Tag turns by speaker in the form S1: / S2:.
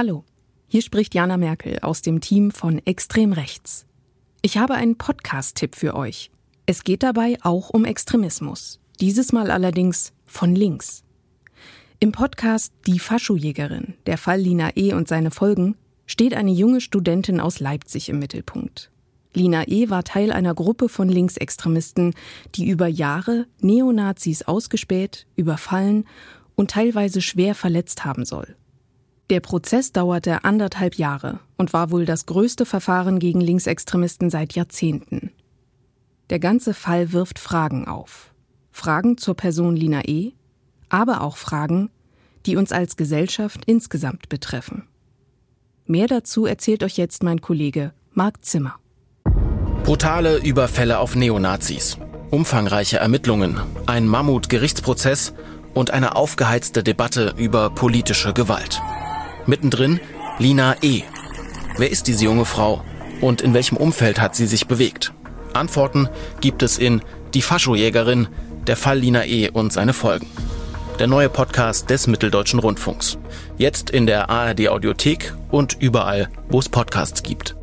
S1: Hallo, hier spricht Jana Merkel aus dem Team von Extrem Rechts. Ich habe einen Podcast-Tipp für euch. Es geht dabei auch um Extremismus. Dieses Mal allerdings von links. Im Podcast Die Faschojägerin, der Fall Lina E. und seine Folgen, steht eine junge Studentin aus Leipzig im Mittelpunkt. Lina E. war Teil einer Gruppe von Linksextremisten, die über Jahre Neonazis ausgespäht, überfallen und teilweise schwer verletzt haben soll. Der Prozess dauerte anderthalb Jahre und war wohl das größte Verfahren gegen Linksextremisten seit Jahrzehnten. Der ganze Fall wirft Fragen auf. Fragen zur Person Lina E., aber auch Fragen, die uns als Gesellschaft insgesamt betreffen. Mehr dazu erzählt euch jetzt mein Kollege Marc Zimmer.
S2: Brutale Überfälle auf Neonazis, umfangreiche Ermittlungen, ein Mammut-Gerichtsprozess und eine aufgeheizte Debatte über politische Gewalt. Mittendrin Lina E. Wer ist diese junge Frau und in welchem Umfeld hat sie sich bewegt? Antworten gibt es in Die Faschojägerin, der Fall Lina E. und seine Folgen. Der neue Podcast des Mitteldeutschen Rundfunks. Jetzt in der ARD Audiothek und überall, wo es Podcasts gibt.